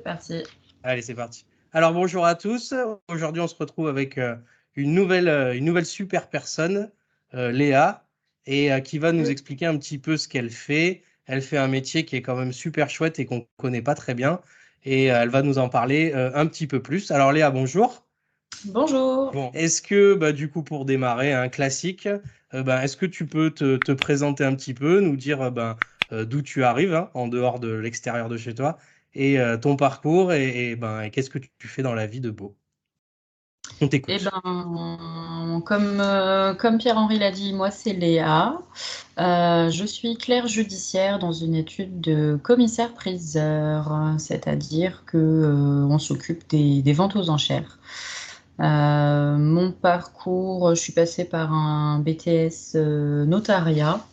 parti. Allez, c'est parti. Alors bonjour à tous. Aujourd'hui, on se retrouve avec euh, une, nouvelle, euh, une nouvelle super personne, euh, Léa, et qui va nous expliquer un petit peu ce qu'elle fait. Elle fait un métier qui est quand même super chouette et qu'on ne connaît pas très bien. Et elle va nous en parler un petit peu plus. Alors Léa, bonjour. Bonjour. Bon, est-ce que bah, du coup pour démarrer un classique, bah, est-ce que tu peux te, te, présenter un petit peu, nous dire ben, d'où tu arrives hein, en dehors de l'extérieur de chez toi et euh, ton parcours et, ben, qu'est-ce que tu fais dans la vie de Beau? On t'écoute. Eh ben, comme, euh, comme Pierre-Henri l'a dit, moi c'est Léa. Euh, je suis clerc judiciaire dans une étude de commissaire-priseur, c'est-à-dire que on s'occupe des, des, ventes aux enchères. mon parcours, je suis passée par un BTS notariat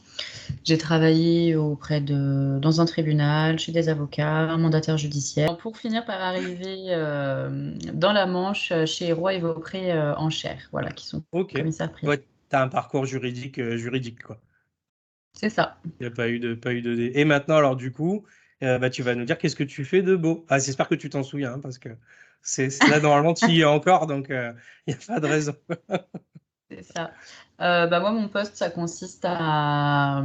j'ai travaillé auprès de, dans un tribunal, chez des avocats, un mandataire judiciaire, pour finir par arriver euh, dans la Manche chez Roy et Vaupré euh, en chair, voilà, qui sont commissaires priseurs. tu as un parcours juridique, euh, juridique quoi. C'est ça. Il n'y a pas eu de, pas eu de. Et maintenant, alors du coup, bah, tu vas nous dire qu'est-ce que tu fais de beau. Ah, j'espère que tu t'en souviens, hein, parce que c'est là normalement tu y es encore, donc il n'y a pas de raison. C'est ça. Euh, bah moi, mon poste, ça consiste à,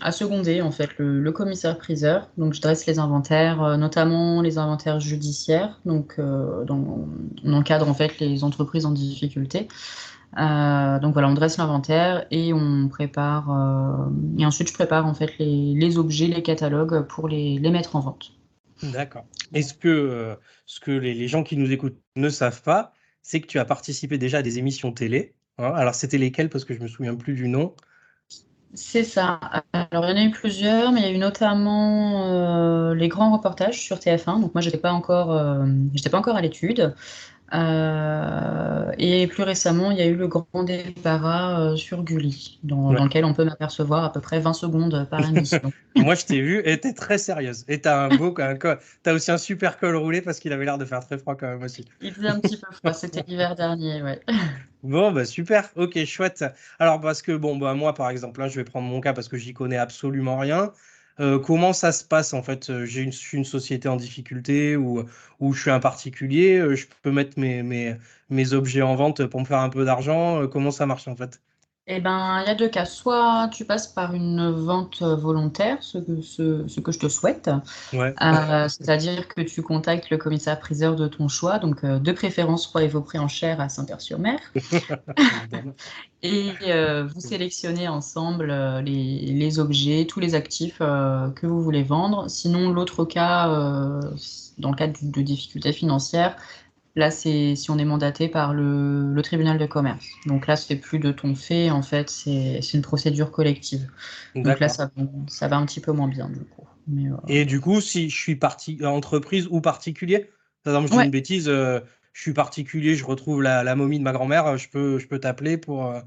à seconder en fait le, commissaire priseur. Donc, je dresse les inventaires, euh, notamment les inventaires judiciaires. Donc, euh, on encadre en fait les entreprises en difficulté. donc voilà, on dresse l'inventaire et on prépare. et ensuite, je prépare en fait les, objets, les catalogues pour les, les mettre en vente. D'accord. Est-ce que ce que les, gens qui nous écoutent ne savent pas, c'est que tu as participé déjà à des émissions télé alors, c'était lesquels Parce que je me souviens plus du nom? C'est ça. Alors, il y en a eu plusieurs, mais il y a eu notamment euh, les grands reportages sur TF1. Donc, moi, je n'étais pas, euh, pas encore à l'étude. Euh, et plus récemment, il y a eu le grand débarras euh, sur Gulli, dans, lequel on peut m'apercevoir à peu près 20 secondes par émission. Moi, je t'ai vu et t'es très sérieuse. Et t'as un beau, t'as aussi un super col roulé parce qu'il avait l'air de faire très froid quand même aussi. Il faisait un petit peu froid, c'était l'hiver dernier, ouais. Bon, bah super, ok, chouette. Alors, parce que, bon, bah, moi, par exemple, là, je vais prendre mon cas parce que j'y connais absolument rien. Euh, comment ça se passe en fait? Euh, J'ai une, une société en difficulté ou, je suis un particulier, euh, je peux mettre mes objets en vente pour me faire un peu d'argent. comment ça marche en fait? Eh ben, il y a deux cas. Soit tu passes par une vente volontaire, ce que, ce, que je te souhaite. Euh, c'est-à-dire que tu contactes le commissaire-priseur de ton choix, donc euh, de préférence Roi et Vaupré en chair à Saint-Père-sur-Mer. et euh, vous sélectionnez ensemble les, les, objets, tous les actifs que vous voulez vendre. Sinon, l'autre cas, dans le cas de difficultés financières, Là, c'est si on est mandaté par le, tribunal de commerce. Donc là, c'est plus de ton fait, en fait, c'est une procédure collective. Donc là, ça, ça, va un petit peu moins bien, du coup. Euh, Et du coup, si je suis parti, entreprise ou particulier, par exemple, je dis une bêtise, euh, je suis particulier, je retrouve la, momie de ma grand-mère, je peux, je peux t'appeler pour, euh,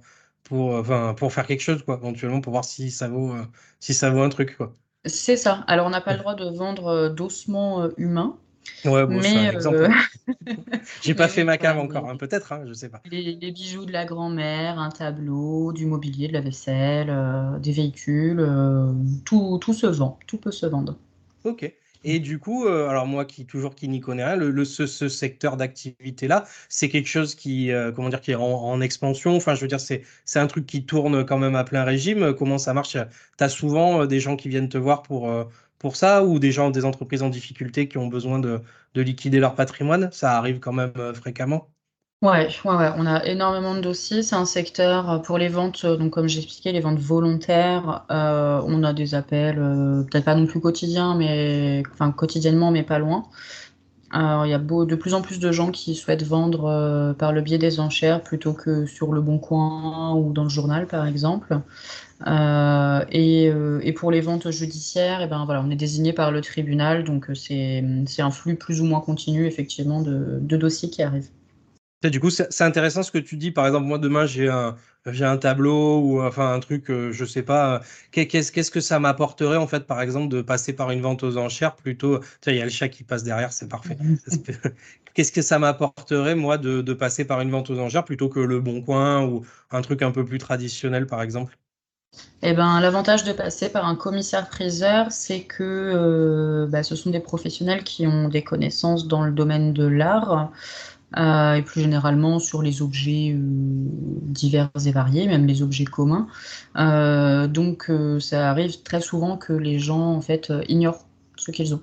pour, enfin, pour faire quelque chose, quoi, éventuellement, pour voir si ça vaut, si ça vaut un truc, quoi. C'est ça. Alors, on n'a pas le droit de vendre d'ossements humains. Ouais, bon, c'est un exemple. Euh, J'ai pas fait ma cave encore, hein, peut-être, hein, je sais pas. Les, bijoux de la grand-mère, un tableau, du mobilier, de la vaisselle, euh, des véhicules, euh, tout, tout se vend, tout peut se vendre. Ok. Et du coup, alors moi qui toujours qui n'y connais rien, le, ce, ce, secteur d'activité-là, c'est quelque chose qui, comment dire, qui est en, expansion? Enfin, je veux dire, c'est c'est un truc qui tourne quand même à plein régime. Comment ça marche? Tu as souvent des gens qui viennent te voir pour pour ça ou des gens, des entreprises en difficulté qui ont besoin de, liquider leur patrimoine Ça arrive quand même euh, fréquemment Ouais, ouais, ouais, on a énormément de dossiers. C'est un secteur euh, pour les ventes, euh, donc comme j'expliquais, les ventes volontaires. on a des appels, peut-être pas non plus quotidiens, mais enfin quotidiennement, mais pas loin. Alors, il y a de plus en plus de gens qui souhaitent vendre par le biais des enchères plutôt que sur le bon coin ou dans le journal, par exemple. Euh, euh, et, pour les ventes judiciaires, et eh ben voilà, on est désigné par le tribunal, donc euh, c'est un flux plus ou moins continu effectivement de, dossiers qui arrivent. Du coup, c'est intéressant ce que tu dis. Par exemple, moi demain j'ai un, un tableau ou enfin un truc, je sais pas. Qu'est-ce qu'est-ce que ça m'apporterait en fait, par exemple, de passer par une vente aux enchères plutôt. il y a le chat qui passe derrière, c'est parfait. Qu'est-ce que ça m'apporterait moi de, de passer par une vente aux enchères plutôt que le Bon Coin ou un truc un peu plus traditionnel, par exemple? Eh ben, L'avantage de passer par un commissaire-priseur, c'est que bah, ce sont des professionnels qui ont des connaissances dans le domaine de l'art, euh, et plus généralement sur les objets euh, divers et variés, même les objets communs. Euh, donc ça arrive très souvent que les gens en fait ignorent ce qu'ils ont.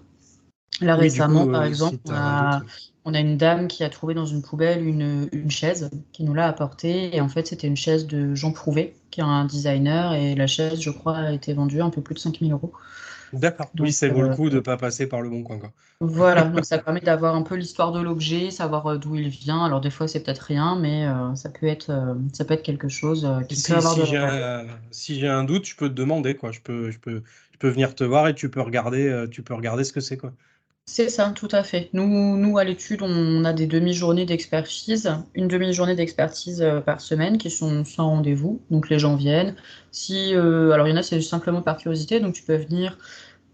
Là récemment, par exemple, on a, une dame qui a trouvé dans une poubelle une, une chaise qui nous l'a apportée et en fait c'était une chaise de Jean Prouvé qui est un designer et la chaise je crois a été vendue un peu plus de 5000 euros. D'accord. Oui, ça vaut le coup de ne pas passer par le bon coin. Quoi. Voilà, donc ça permet d'avoir un peu l'histoire de l'objet, savoir euh, d'où il vient. Alors des fois c'est peut-être rien, mais euh, ça peut être euh, ça peut être quelque chose qui si, peut avoir si j'ai un, si j'ai un doute, je peux te demander quoi. Je peux je peux je peux venir te voir et tu peux regarder tu peux regarder ce que c'est quoi. C'est ça, tout à fait. Nous, nous à l'étude, on a des demi-journées d'expertise, une demi-journée d'expertise par semaine qui sont sans rendez-vous. Donc les gens viennent. Si, alors il y en a, c'est simplement par curiosité, donc tu peux venir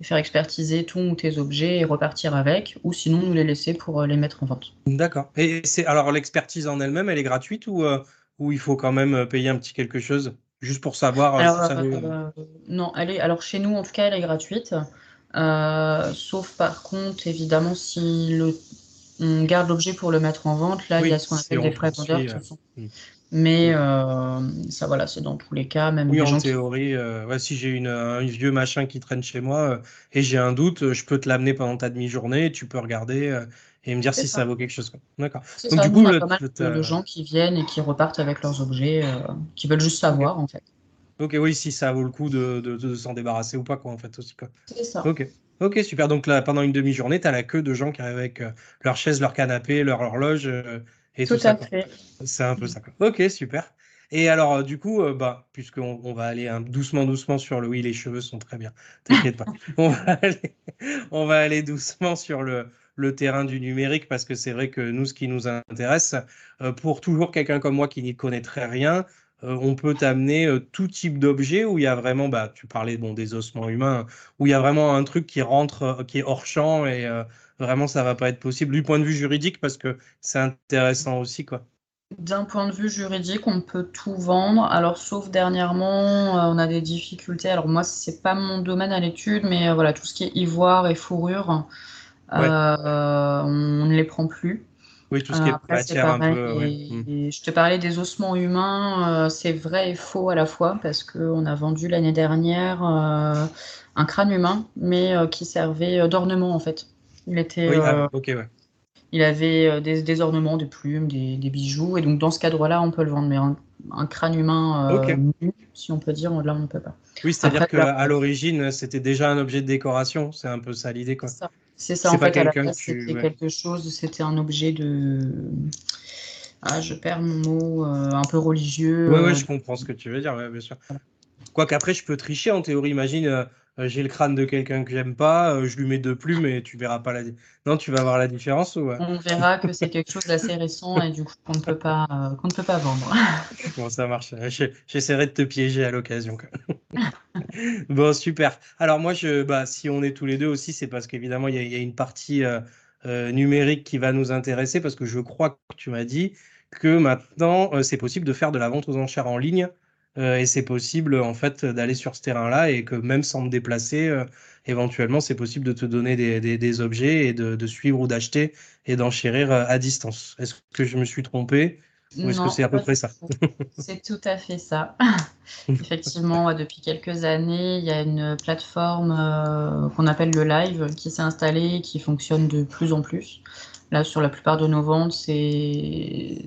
faire expertiser tous tes objets et repartir avec, ou sinon nous les laisser pour euh, les mettre en vente. D'accord. Et c'est alors l'expertise en elle-même, elle est gratuite ou, euh, ou il faut quand même euh, payer un petit quelque chose? Juste pour savoir Non, elle est alors chez nous en tout cas elle est gratuite. Sauf par contre, évidemment, si le, on garde l'objet pour le mettre en vente, là, il y a ce qu'on appelle des frais vendeurs. Mais euh, ça, voilà, c'est dans tous les cas. Même oui, en théorie, euh, si j'ai une, un vieux machin qui traîne chez moi euh, et j'ai un doute, je peux te l'amener pendant ta demi-journée, tu peux regarder et me dire si ça. vaut quelque chose. D'accord. Donc, du coup, on a pas mal de, gens qui viennent et qui repartent avec leurs objets, qui veulent juste savoir, en fait. Ok, oui, si ça vaut le coup de, de, s'en débarrasser ou pas, quoi, en fait, aussi. C'est ça. Ok. Ok, super. Donc là, pendant une demi-journée, tu as la queue de gens qui arrivent avec leur chaise, leur canapé, leur horloge tout, à fait. C'est un peu ça. Ok, super. Et alors, euh, du coup, euh, bah, puisqu'on on va aller doucement, doucement sur le. Oui, les cheveux sont très bien. T'inquiète pas. on, va aller, on va aller doucement sur le, le terrain du numérique parce que c'est vrai que nous, ce qui nous intéresse, euh, pour toujours quelqu'un comme moi qui n'y connaîtrait rien, on peut t'amener tout type d'objet où il y a vraiment, bah, tu parlais bon, des ossements humains, où il y a vraiment un truc qui rentre, qui est hors champ et vraiment ça va pas être possible du point de vue juridique parce que c'est intéressant aussi quoi. D'un point de vue juridique, on peut tout vendre. Alors, sauf dernièrement, euh, on a des difficultés. Alors, moi, c'est pas mon domaine à l'étude, mais euh, voilà, tout ce qui est ivoire et fourrure, euh, on ne les prend plus. Oui, tout ce qui est matière un peu. Mm. je te parlais des ossements humains, c'est vrai et faux à la fois, parce qu'on a vendu l'année dernière un crâne humain, mais qui servait d'ornement en fait. Il était. Ah, euh, il avait euh, des, ornements, des plumes, des, bijoux. Et donc, dans ce cadre-là, on peut le vendre. Mais un, crâne humain euh, si on peut dire, là, on ne peut pas. Oui, c'est-à-dire qu'à l'origine, c'était déjà un objet de décoration. C'est un peu ça l'idée. C'est ça. En fait, à la c'était quelque chose, c'était un objet de. Ah, je perds mon mot, un peu religieux. Oui, ouais, je comprends ce que tu veux dire, bien sûr. Quoique après, je peux tricher en théorie. Imagine, euh, j'ai le crâne de quelqu'un que j'aime pas, euh, je lui mets deux plumes et tu verras pas la. Non, tu vas voir la différence ou On verra que c'est quelque chose d'assez récent et du coup qu'on ne peut pas euh, qu'on ne peut pas vendre. bon, ça marche? J'essaierai de te piéger à l'occasion. bon, super. Alors moi, je, bah, si on est tous les deux aussi, c'est parce qu'évidemment il y, a une partie numérique qui va nous intéresser parce que je crois que tu m'as dit que maintenant c'est possible de faire de la vente aux enchères en ligne euh, et c'est possible en fait d'aller sur ce terrain-là et que même sans me déplacer, euh, éventuellement, c'est possible de te donner des, objets et de, de suivre ou d'acheter et d'enchérir euh, à distance. Est-ce que je me suis trompé? Ou est-ce que c'est à peu près ça C'est tout à fait ça. Effectivement, depuis quelques années, il y a une plateforme qu'on appelle le Live qui s'est installée et qui fonctionne de plus en plus. Là, sur la plupart de nos ventes, c'est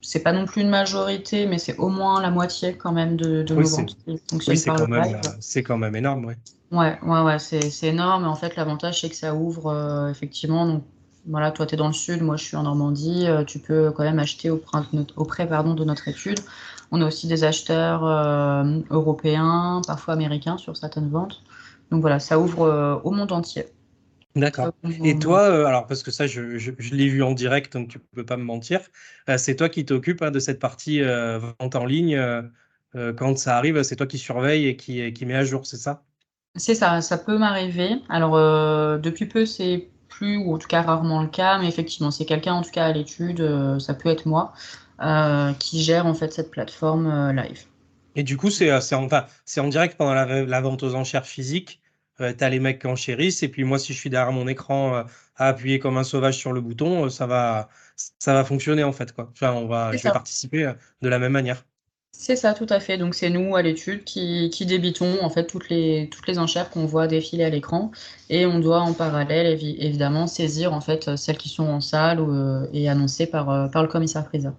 c'est pas non plus une majorité, mais c'est au moins la moitié quand même de, de nos ventes qui fonctionnent oui, par quand le même, C'est quand même énorme, oui. Ouais, ouais, ouais, c'est énorme. En fait, l'avantage, c'est que ça ouvre euh, effectivement. Donc, voilà, toi, tu es dans le sud, moi, je suis en Normandie. Euh, tu peux quand même acheter auprès, auprès pardon, de notre étude. On a aussi des acheteurs euh, européens, parfois américains sur certaines ventes. Donc voilà, ça ouvre au monde entier. D'accord. Et toi, euh, alors parce que ça, je, l'ai vu en direct, donc tu peux pas me mentir, euh, c'est toi qui t'occupes hein, de cette partie euh, vente en ligne. quand ça arrive, c'est toi qui surveille et qui, qui met à jour, c'est ça? C'est ça, ça peut m'arriver. Alors depuis peu, c'est plus ou en tout cas rarement le cas, mais effectivement, c'est quelqu'un en tout cas à l'étude, ça peut être moi, qui gère en fait cette plateforme live. Et du coup, c'est en, enfin, en direct pendant la, vente aux enchères physiques. tu as les mecs qui enchérissent. Et puis moi, si je suis derrière mon écran à appuyer comme un sauvage sur le bouton, ça va, ça va fonctionner en fait. Quoi. Enfin, on va, je vais participer de la même manière. C'est ça, tout à fait. Donc c'est nous à l'étude qui, débitons en fait toutes les, enchères qu'on voit défiler à l'écran et on doit en parallèle évidemment saisir en fait celles qui sont en salle euh, et annoncées par, euh, par le commissaire priseur.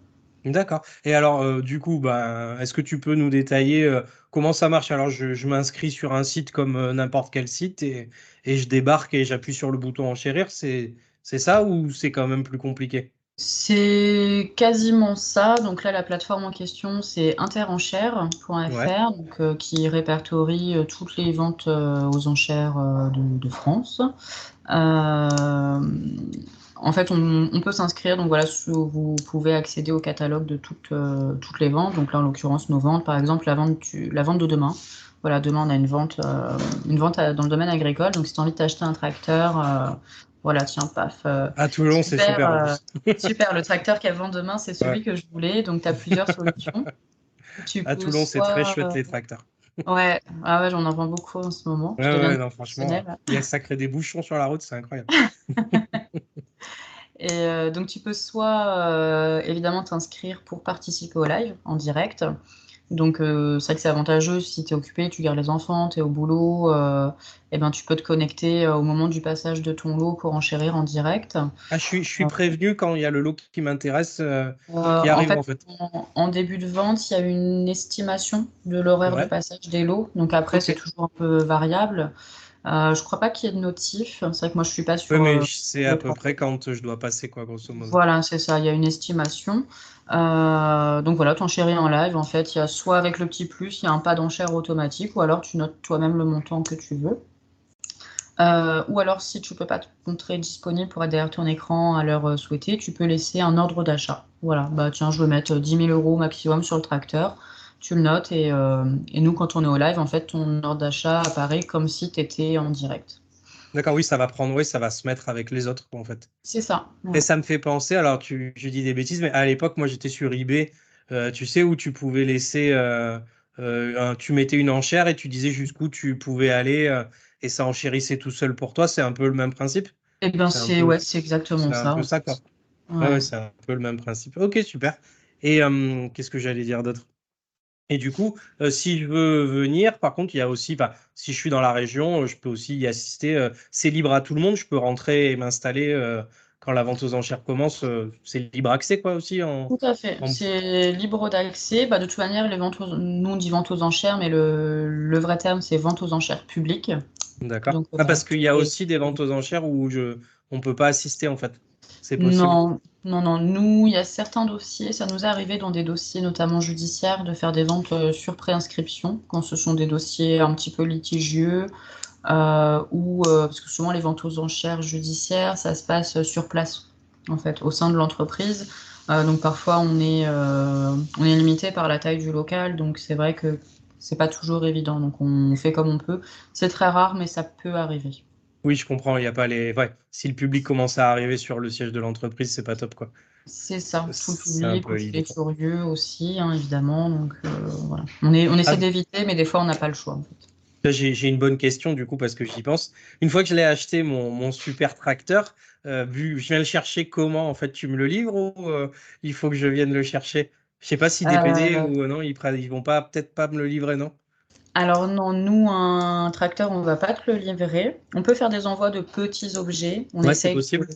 D'accord. Et alors euh, du coup, bah, est-ce que tu peux nous détailler comment ça marche? Alors je, m'inscris sur un site comme n'importe quel site et, je débarque et j'appuie sur le bouton enchérir. C'est ça ou c'est quand même plus compliqué? C'est quasiment ça. Donc là, la plateforme en question, c'est interenchères.fr, donc, euh, qui répertorie euh, toutes les ventes euh, aux enchères de, France. en fait, on, peut s'inscrire. Donc voilà, vous pouvez accéder au catalogue de toutes, toutes les ventes. Donc là, en l'occurrence, nos ventes, par exemple, la vente, la vente de demain. Voilà, demain, on a une vente, une vente dans le domaine agricole. Donc, si tu as envie d'acheter un tracteur, voilà, tiens, paf. Euh, à Toulon, c'est super. Euh, super, le tracteur qui vend demain, c'est celui que je voulais. Donc, tu as plusieurs solutions. à Toulon, c'est très chouette les tracteurs. Ouais, ah ouais j'en en vends beaucoup en ce moment. Ouais, non, franchement, il y a ça crée des bouchons sur la route, c'est incroyable. Et euh, donc, tu peux soit évidemment t'inscrire pour participer au live en direct. Donc, euh, c'est vrai que c'est avantageux si tu es occupé, tu gardes les enfants, tu es au boulot, euh, et ben, tu peux te connecter euh, au moment du passage de ton lot pour enchérir en direct. Ah, je suis, je suis prévenu quand il y a le lot qui m'intéresse qui arrive en fait. En, début de vente, il y a une estimation de l'horaire de passage des lots. Donc après, c'est toujours un peu variable. Euh, je crois pas qu'il y ait de notif. C'est vrai que moi, je suis pas sûre. Oui, mais c'est à peu près quand je dois passer, quoi, grosso modo. Voilà, c'est ça. Il y a une estimation. Euh, donc voilà, t'enchéris en live. En fait, il y a soit avec le petit plus, il y a un pas d'enchère automatique, ou alors tu notes toi-même le montant que tu veux. Euh, ou alors, si tu peux pas te montrer disponible pour être derrière ton écran à l'heure souhaitée, tu peux laisser un ordre d'achat. Voilà, bah tiens, je veux mettre 10 000 euros maximum sur le tracteur tu le notes euh, et, nous, quand on est au live, en fait, ton ordre d'achat apparaît comme si tu étais en direct. D'accord, oui, ça va prendre, oui, ça va se mettre avec les autres, en fait. C'est ça. Et ça me fait penser, alors tu, dis des bêtises, mais à l'époque, moi, j'étais sur eBay, euh, tu sais, où tu pouvais laisser, euh, tu mettais une enchère et tu disais jusqu'où tu pouvais aller et ça enchérissait tout seul pour toi. C'est un peu le même principe? Eh bien, c'est ouais, exactement ça. C'est ça, quoi. Ouais. c'est un peu le même principe. Ok, super. Et qu'est-ce que j'allais dire d'autre? Et du coup, euh, si je veux venir, par contre, il y a aussi, bah, si je suis dans la région, euh, je peux aussi y assister. Euh, c'est libre à tout le monde. Je peux rentrer et m'installer quand la vente aux enchères commence. c'est libre accès, quoi, aussi. En, tout à fait. C'est libre d'accès. Bah, de toute manière, les ventes nous, on dit vente aux enchères, mais le, le vrai terme, c'est vente aux enchères publiques. D'accord. Ah, parce qu'il y a aussi des ventes aux enchères où je, on ne peut pas assister, en fait. C'est possible. Non, non, non. Nous, il y a certains dossiers, ça nous est arrivé dans des dossiers notamment judiciaires de faire des ventes euh, sur préinscription quand ce sont des dossiers un petit peu litigieux euh, ou euh, parce que souvent les ventes aux enchères judiciaires, ça se passe sur place en fait au sein de l'entreprise. donc parfois on est on est limité par la taille du local, donc c'est vrai que c'est pas toujours évident. Donc on fait comme on peut. C'est très rare, mais ça peut arriver. Oui, je comprends. Il y a pas les. Ouais. Si le public commence à arriver sur le siège de l'entreprise, c'est pas top, quoi. C'est ça. Tout le public est curieux aussi, hein, évidemment. Donc euh, voilà. On, est, on essaie ah. d'éviter, mais des fois, on n'a pas le choix. En fait. J'ai une bonne question du coup parce que j'y pense. Une fois que je l'ai acheté mon, mon, super tracteur, euh, vu, je viens le chercher comment En fait, tu me le livres ou euh, il faut que je vienne le chercher? Je sais pas si DPD ou non, ils, ils vont pas peut-être pas me le livrer, non? Alors non, nous, un tracteur, on ne va pas te le livrer. On peut faire des envois de petits objets. On c'est possible.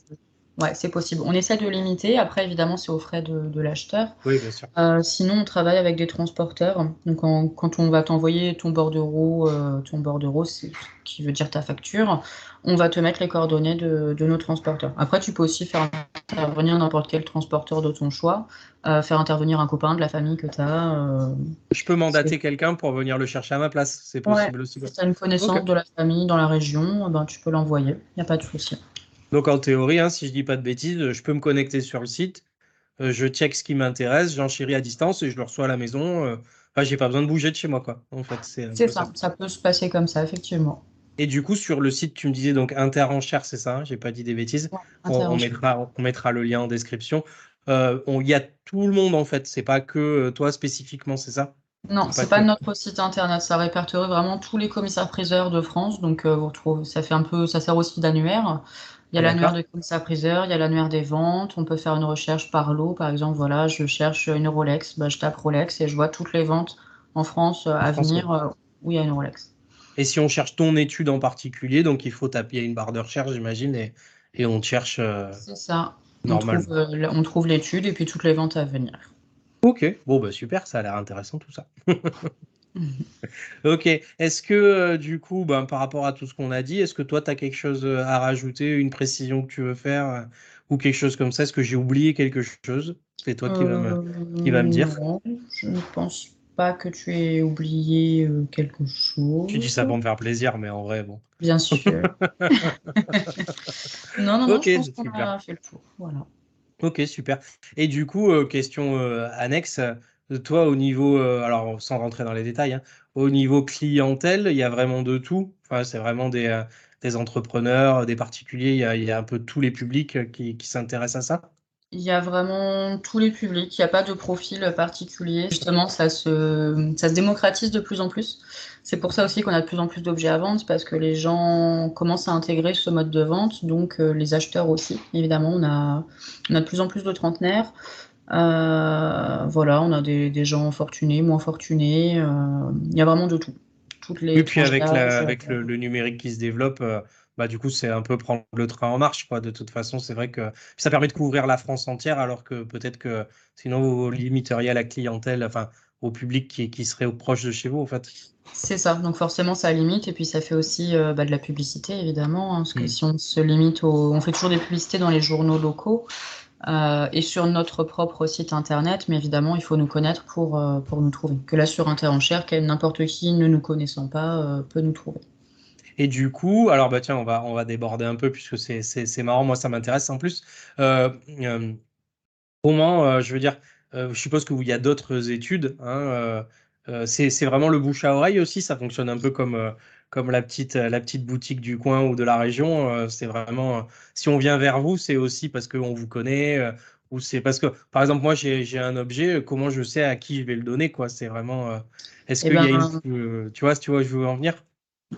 Ouais, c'est possible. On essaie de limiter. Après, évidemment, c'est aux frais de, l'acheteur. Oui, bien sûr. Euh, sinon, on travaille avec des transporteurs. Donc, quand on va t'envoyer ton bordereau, euh, ton bordereau, c'est qui veut dire ta facture, on va te mettre les coordonnées de, nos transporteurs. Après, tu peux aussi faire intervenir n'importe quel transporteur de ton choix, euh, faire intervenir un copain de la famille que tu as. Je peux mandater quelqu'un pour venir le chercher à ma place. C'est possible aussi. Si tu as une connaissance de la famille dans la région, ben, tu peux l'envoyer. Il n'y a pas de souci. Donc en théorie, hein, si je dis pas de bêtises, je peux me connecter sur le site, euh, je check ce qui m'intéresse, j'enchéris à distance et je le reçois à la maison. Euh, enfin, j'ai pas besoin de bouger de chez moi, quoi. En fait, c'est ça. ça. peut se passer comme ça, effectivement. Et du coup, sur le site, tu me disais donc Interenchère, c'est ça, hein, j'ai pas dit des bêtises. on, mettra, on mettra le lien en description. Euh, il y a tout le monde en fait, c'est pas que toi spécifiquement, c'est ça? Non, c'est pas notre site internet. Ça répertorie vraiment tous les commissaires-priseurs de France. Donc, vous retrouvez, ça fait un peu, ça sert aussi d'annuaire. Il y a l'annuaire des commissaires-priseurs, il y a l'annuaire des ventes. On peut faire une recherche par lot. Par exemple, voilà, je cherche une Rolex. Bah, je tape Rolex et je vois toutes les ventes en France à venir où il y a une Rolex. Et si on cherche ton étude en particulier, donc il faut taper une barre de recherche, j'imagine, et, et, on cherche. Euh, c'est ça. Euh, on trouve, l'étude et puis toutes les ventes à venir. Ok, bon, bah super, ça a l'air intéressant tout ça. ok, est-ce que euh, du coup, ben, par rapport à tout ce qu'on a dit, est-ce que toi, tu as quelque chose à rajouter, une précision que tu veux faire ou quelque chose comme ça? Est-ce que j'ai oublié quelque chose? C'est toi qui, va me, qui va me dire. je ne pense pas que tu aies oublié euh, quelque chose. Tu dis ça pour me faire plaisir, mais en vrai, bon. Bien sûr. non, non, non, je pense qu'on a fait le tour. Voilà. Ok, super. Et du coup, euh, question euh, annexe, toi, au niveau, alors sans rentrer dans les détails, hein, au niveau clientèle, il y a vraiment de tout. Enfin, c'est vraiment des, des, entrepreneurs, des particuliers, il y, a, y, a, un peu tous les publics qui, qui s'intéressent à ça il y a vraiment tous les publics, il n'y a pas de profil particulier. Justement, ça se, ça se démocratise de plus en plus. C'est pour ça aussi qu'on a de plus en plus d'objets à vendre, parce que les gens commencent à intégrer ce mode de vente, donc euh, les acheteurs aussi. Évidemment, on a, on a de plus en plus de trentenaires. Euh, voilà, on a des, des, gens fortunés, moins fortunés. Euh, il y a vraiment de tout. Toutes les Et puis avec, la, avec le, le, numérique qui se développe, bah, du coup, c'est un peu prendre le train en marche. Quoi. De toute façon, c'est vrai que ça permet de couvrir la France entière, alors que peut-être que sinon, vous limiteriez à la clientèle, enfin, au public qui, qui serait proche de chez vous, en fait. C'est ça. Donc, forcément, ça limite. Et puis, ça fait aussi euh, bah, de la publicité, évidemment. Hein, parce que mmh. si on se limite au. On fait toujours des publicités dans les journaux locaux. Euh, et sur notre propre site internet, mais évidemment, il faut nous connaître pour, euh, pour nous trouver. Que là, sur Interenchère, n'importe qui ne nous connaissant pas peut nous trouver. Et du coup, alors bah tiens, on va, on va déborder un peu puisque c'est marrant, moi ça m'intéresse en plus. Euh, euh, comment, euh, je veux dire, je suppose qu'il y a d'autres études. Hein, c'est vraiment le bouche à oreille aussi, ça fonctionne un peu comme, comme la, petite, la petite boutique du coin ou de la région. c'est vraiment, si on vient vers vous, c'est aussi parce qu'on vous connaît. ou c'est parce que, par exemple, moi j'ai un objet, comment je sais à qui je vais le donner, quoi. C'est vraiment. Est-ce eh qu'il y a ben, une. tu vois, tu vois, je veux en venir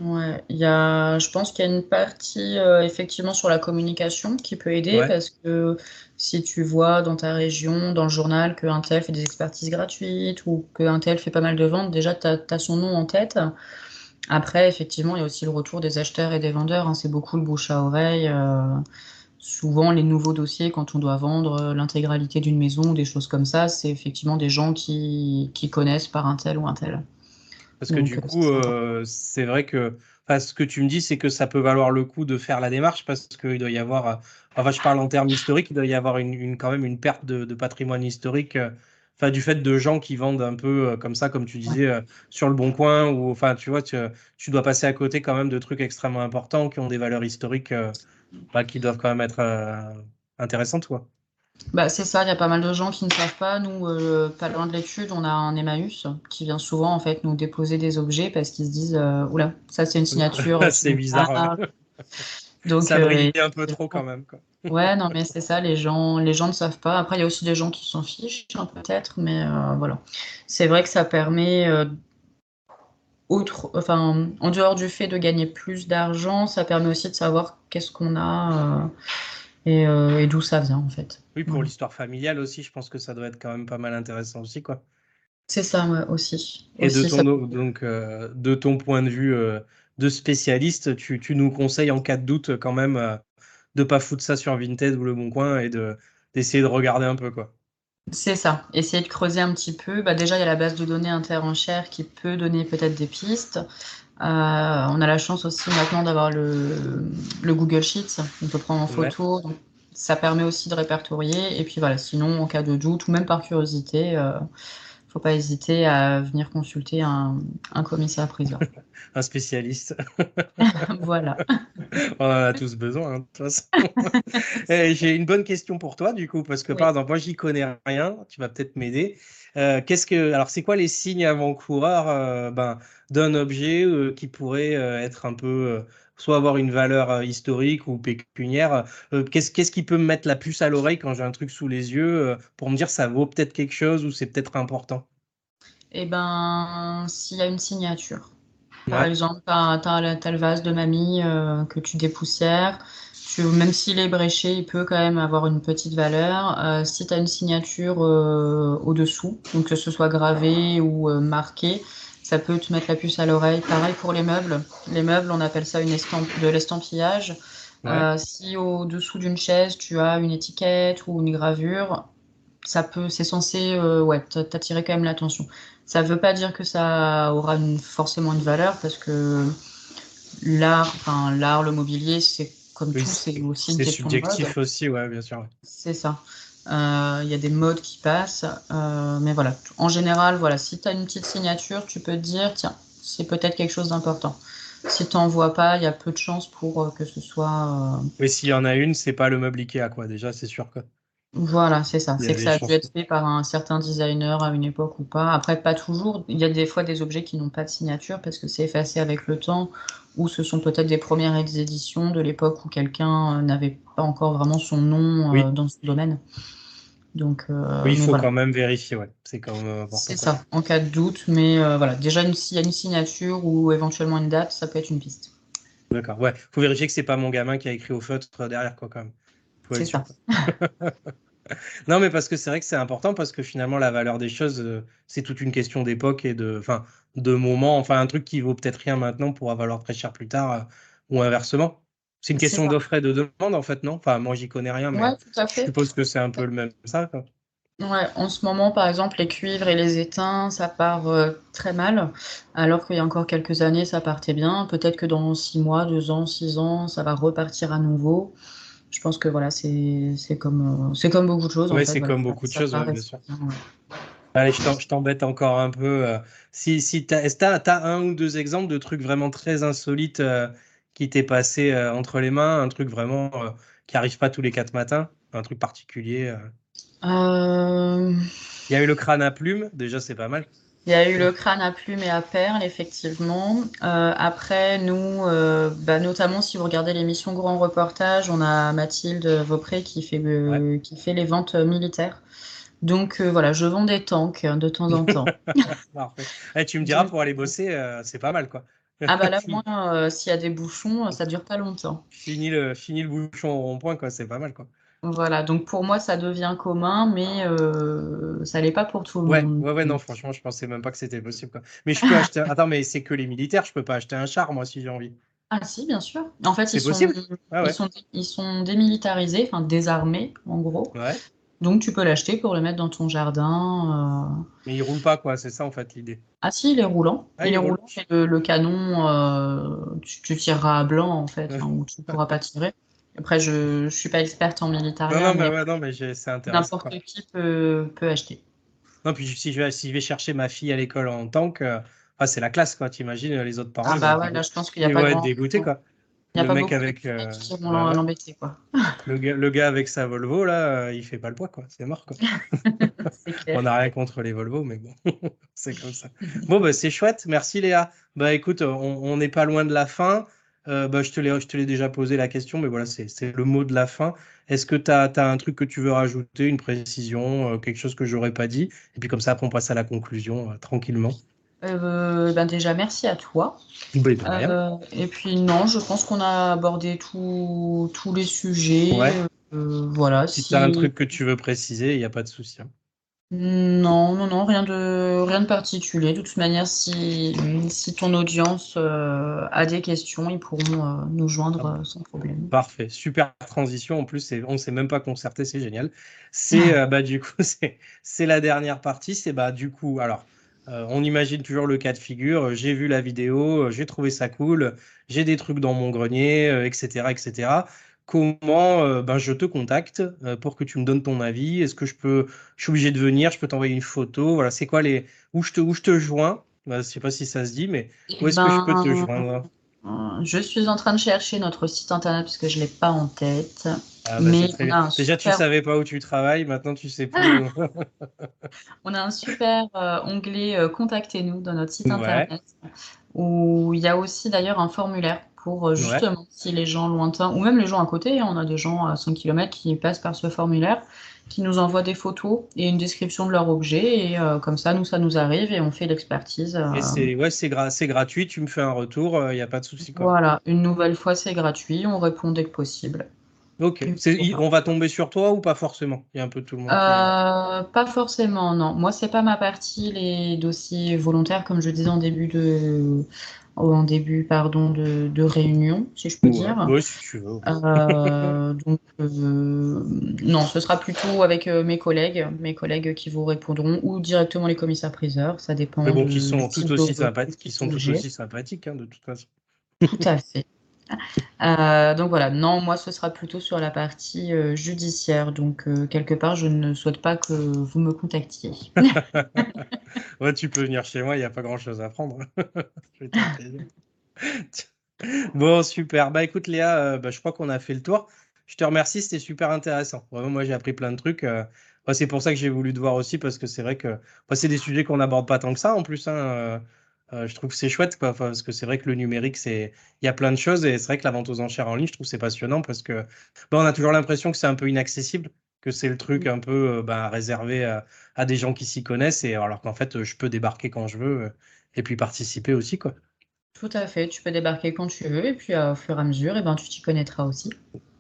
Ouais, il y a, je pense qu'il y a une partie euh, effectivement sur la communication qui peut aider parce que si tu vois dans ta région, dans le journal, qu'un tel fait des expertises gratuites ou qu'un tel fait pas mal de ventes, déjà tu as, son nom en tête. Après, effectivement, il y a aussi le retour des acheteurs et des vendeurs. Hein. c'est beaucoup le bouche à oreille. Euh, souvent, les nouveaux dossiers, quand on doit vendre l'intégralité d'une maison ou des choses comme ça, c'est effectivement des gens qui, qui connaissent par un tel ou un tel. Parce que du coup, euh, c'est vrai que ce que tu me dis, c'est que ça peut valoir le coup de faire la démarche parce qu'il doit y avoir, euh, enfin, je parle en termes historiques, il doit y avoir une, quand même une perte de, patrimoine historique. Euh, enfin, du fait de gens qui vendent un peu comme ça, comme tu disais, sur le bon coin, ou enfin, tu vois, tu, tu, dois passer à côté quand même de trucs extrêmement importants qui ont des valeurs historiques bah, qui doivent quand même être intéressantes, quoi. Bah, c'est ça, il y a pas mal de gens qui ne savent pas. Nous, euh, pas loin de l'étude, on a un Emmaüs qui vient souvent en fait nous déposer des objets parce qu'ils se disent euh, oula, ça c'est une signature. c'est bizarre. Donc, ça brille euh, un peu trop quand même. Quoi. ouais, non, mais c'est ça, les gens, les gens ne savent pas. Après, il y a aussi des gens qui s'en fichent, hein, peut-être, mais voilà. C'est vrai que ça permet, autre, enfin, en dehors du fait de gagner plus d'argent, ça permet aussi de savoir qu'est-ce qu'on a euh, et, d'où ça vient en fait. Oui, pour l'histoire familiale aussi, je pense que ça doit être quand même pas mal intéressant aussi, quoi. C'est ça, aussi. Et de, ton, donc, euh, de ton point de vue euh, de spécialiste, tu, tu, nous conseilles en cas de doute quand même de pas foutre ça sur Vinted ou Le Bon Coin et de d'essayer de regarder un peu, quoi. C'est ça, essayer de creuser un petit peu. Bah déjà, il y a la base de données interenchère qui peut donner peut-être des pistes. Euh, on a la chance aussi maintenant d'avoir le, Google Sheets, on peut prendre en photo. ça permet aussi de répertorier. Et puis voilà, sinon, en cas de doute ou même par curiosité, euh, faut pas hésiter à venir consulter un, commissaire priseur. un spécialiste. voilà. On en a tous besoin, hein, de toute façon. Eh, j'ai une bonne question pour toi, du coup, parce que par exemple, moi, j'y connais rien. Tu vas peut-être m'aider. Euh, qu'est-ce que, alors, c'est quoi les signes avant-coureurs euh, ben, d'un objet euh, qui pourrait être un peu, soit avoir une valeur historique ou pécuniaire Qu'est-ce qu'est-ce qui peut me mettre la puce à l'oreille quand j'ai un truc sous les yeux pour me dire ça vaut peut-être quelque chose ou c'est peut-être important? Eh ben, s'il y a une signature. Par exemple, tu as, le vase de mamie euh, que tu dépoussières. même s'il est bréché, il peut quand même avoir une petite valeur. Euh, si tu as une signature euh, au-dessous, donc que ce soit gravé ou marqué, ça peut te mettre la puce à l'oreille. Pareil pour les meubles. Les meubles, on appelle ça une estampe, de l'estampillage. si au-dessous d'une chaise, tu as une étiquette ou une gravure, ça peut, c'est censé ouais, t'attirer quand même l'attention. Ça ne veut pas dire que ça aura forcément une valeur parce que l'art, le mobilier, c'est comme tout, c'est aussi une question subjectif aussi, ouais, bien sûr. C'est ça. Euh, il y a des modes qui passent, euh, mais voilà. En général, voilà, si tu as une petite signature, tu peux te dire, tiens, c'est peut-être quelque chose d'important. Si tu n'en vois pas, il y a peu de chances pour euh, que ce soit. Oui, s'il y en a une, c'est pas le meuble Ikea, quoi. Déjà, c'est sûr que. Voilà, c'est ça. C'est que ça a dû être fait par un certain designer à une époque ou pas. Après, pas toujours. Il y a des fois des objets qui n'ont pas de signature parce que c'est effacé avec le temps ou ce sont peut-être des premières éditions de l'époque où quelqu'un euh, n'avait pas encore vraiment son nom euh, dans ce domaine. Donc, euh, oui, il faut quand même vérifier, ouais. C'est C'est ça, en cas de doute. Mais voilà, déjà, s'il y a une signature ou éventuellement une date, ça peut être une piste. D'accord, ouais. faut vérifier que c'est pas mon gamin qui a écrit au feutre derrière, quoi, quand même. C'est ça. non, mais parce que c'est vrai que c'est important parce que finalement, la valeur des choses, euh, c'est toute une question d'époque et de, enfin, de moment. Enfin, un truc qui vaut peut-être rien maintenant pourra valoir très cher plus tard euh, ou inversement. C'est une question d'offre et de demande, en fait, non? Enfin, moi, j'y connais rien, mais je suppose que c'est un peu le même ça. Ouais, en ce moment, par exemple, les cuivres et les étains, ça part euh, très mal, alors qu'il y a encore quelques années, ça partait bien. Peut-être que dans six mois, deux ans, six ans, ça va repartir à nouveau je pense que voilà, c'est comme, euh, c'est comme beaucoup de choses. Oui, c'est comme beaucoup de choses, bien sûr. Allez, je t'embête encore un peu. Euh. Si, si tu as, un ou deux exemples de trucs vraiment très insolites euh, qui t'est passé entre les mains, un truc vraiment qui arrive pas tous les quatre matins, un truc particulier Il y a eu le crâne à plumes, déjà c'est pas mal. Il y a eu le crâne à plumes et à perles, effectivement. Euh, après, nous, euh, bah, notamment si vous regardez l'émission Grand Reportage, on a Mathilde Vaupré qui fait, euh, qui fait les ventes militaires. Donc voilà, je vends des tanks de temps en temps. Eh, tu me diras, pour aller bosser, c'est pas mal, quoi. ah bah là, moi, s'il y a des bouchons, ça dure pas longtemps. Fini le, fini le bouchon au rond-point, quoi, c'est pas mal, quoi. Voilà, donc pour moi, ça devient commun, mais euh, ça l'est pas pour tout le monde. Ouais, ouais, non, franchement, je pensais même pas que c'était possible. Quoi. Mais je peux acheter. Attends, mais c'est que les militaires, je peux pas acheter un char, moi, si j'ai envie. Ah, si, bien sûr. En fait, ils sont, ah ils, sont, ils sont démilitarisés, enfin désarmés, en gros. Ouais. Donc, tu peux l'acheter pour le mettre dans ton jardin. Euh. Mais il roule pas, quoi, c'est ça, en fait, l'idée. Ah, si, il est roulant. Ah, il, est roulant. Le, canon, euh, tu, tireras à blanc, en fait, ou tu pourras pas tirer. Après, je ne suis pas experte en militaire. Non, non, mais, non, mais c'est intéressant. N'importe qui peut, peut, acheter. Non, puis si je vais, si je vais chercher ma fille à l'école en tank, euh, c'est la classe, quoi. T'imagines les autres parents. Ah, bah ouais, là, je pense qu'il n'y a pas. Ils vont être dégoûtés, quoi. Il n'y a le pas mec avec. Euh, qui vont l'embêter, quoi. Le gars, le gars avec sa Volvo, là, euh, il fait pas le poids, quoi. C'est mort, quoi. On n'a rien contre les Volvo, mais bon, c'est comme ça. Bon, bah, c'est chouette. Merci, Léa. Bah, écoute, on n'est pas loin de la fin. Euh, bah, je te l'ai déjà posé la question, mais voilà, c'est le mot de la fin. Est-ce que tu as, un truc que tu veux rajouter, une précision, euh, quelque chose que j'aurais pas dit? Et puis comme ça, après, on passe à la conclusion euh, tranquillement. ben déjà, merci à toi. Bah, et puis non, je pense qu'on a abordé tous les sujets. voilà. Si, tu as un truc que tu veux préciser, il n'y a pas de souci. Hein. Non, non, non, rien de, rien de particulier. De toute manière, si, si ton audience euh, a des questions, ils pourront euh, nous joindre euh, sans problème. Parfait, super transition. En plus, on ne s'est même pas concerté, c'est génial. C'est bah, du coup, c'est la dernière partie. C'est bah, du coup, alors, on imagine toujours le cas de figure. J'ai vu la vidéo, j'ai trouvé ça cool, j'ai des trucs dans mon grenier, etc., etc comment euh, ben, je te contacte euh, pour que tu me donnes ton avis. Est-ce que je peux, je suis obligé de venir, je peux t'envoyer une photo? Voilà, c'est quoi les, où je te, où je te joins? Ben, je sais pas si ça se dit, mais où est-ce que je peux te ben, joindre? euh, Je suis en train de chercher notre site internet parce que je l'ai pas en tête. Ah, bah, mais Déjà, tu savais pas où tu travailles, maintenant tu sais plus. on a un super onglet Contactez-nous dans notre site internet où il y a aussi d'ailleurs un formulaire pour euh, justement si les gens lointains, ou même les gens à côté, hein, on a des gens à 5 km qui passent par ce formulaire, qui nous envoient des photos et une description de leur objet, et euh, comme ça, nous, ça nous arrive et on fait l'expertise. Et c'est ouais, c'est gratuit, tu me fais un retour, il n'y a pas de souci. Voilà, une nouvelle fois, c'est gratuit, on répond dès que possible. Ok. On va tomber sur toi ou pas forcément? Il y a un peu tout le monde. Euh, pas forcément, non. Moi, c'est pas ma partie, les dossiers volontaires, comme je disais en début de, en début pardon de, réunion, si je peux dire. Oui, si tu veux. Euh, donc euh, non, ce sera plutôt avec mes collègues, mes collègues qui vous répondront, ou directement les commissaires priseurs, ça dépend. Mais bon, qui sont tout aussi sympathiques, qui sont tout aussi sympathiques, hein, de toute façon. Tout à fait. Euh, donc voilà, non, moi ce sera plutôt sur la partie euh, judiciaire. Donc euh, quelque part, je ne souhaite pas que vous me contactiez. ouais, tu peux venir chez moi, il n'y a pas grand-chose à prendre. bon, super. Bah écoute Léa, bah, je crois qu'on a fait le tour. Je te remercie, c'était super intéressant. Vraiment, moi j'ai appris plein de trucs. c'est pour ça que j'ai voulu te voir aussi, parce que c'est vrai que c'est des sujets qu'on n'aborde pas tant que ça en plus. Hein, euh, je trouve que c'est chouette, quoi, parce que c'est vrai que le numérique, c'est, il y a plein de choses, et c'est vrai que la vente aux enchères en ligne, je trouve c'est passionnant parce que bon, on a toujours l'impression que c'est un peu inaccessible, que c'est le truc un peu euh, ben, réservé à, des gens qui s'y connaissent, et alors qu'en fait, je peux débarquer quand je veux, euh, et puis participer aussi, quoi. Tout à fait, tu peux débarquer quand tu veux, et puis au fur et à mesure, et ben, tu t'y connaîtras aussi.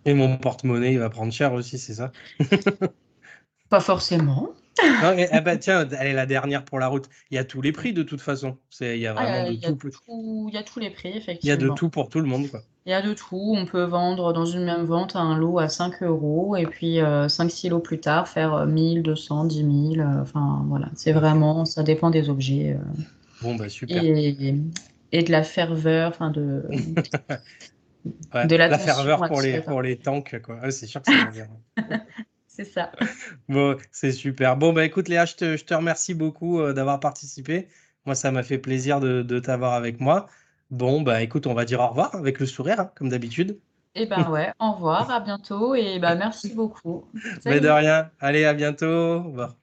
Et mon porte-monnaie, il va prendre cher aussi, c'est ça? Pas forcément. Non, eh ben, tiens, elle est la dernière pour la route. Il y a tous les prix de toute façon. Il y a vraiment de tout. Il y a tous les prix, effectivement. Il y a de tout pour tout le monde. Quoi. Il y a de tout. On peut vendre dans une même vente un lot à 5 euros et puis 5-6 euh, lots plus tard faire 1000, 200, 10 000. enfin, voilà. C'est vraiment, ça dépend des objets. Euh, bon, bah super. Et, et de la ferveur, enfin de. de la ferveur pour les, pour les tanks, quoi. c'est sûr que ça va. C'est ça. Bon, c'est super. Bon, bah écoute, Léa, je te, remercie beaucoup euh, d'avoir participé. Moi, ça m'a fait plaisir de, t'avoir avec moi. Bon, bah écoute, on va dire au revoir avec le sourire, hein, comme d'habitude. Eh ben ouais, au revoir, à bientôt et bah merci beaucoup. Mais de rien. Allez, à bientôt. Au revoir.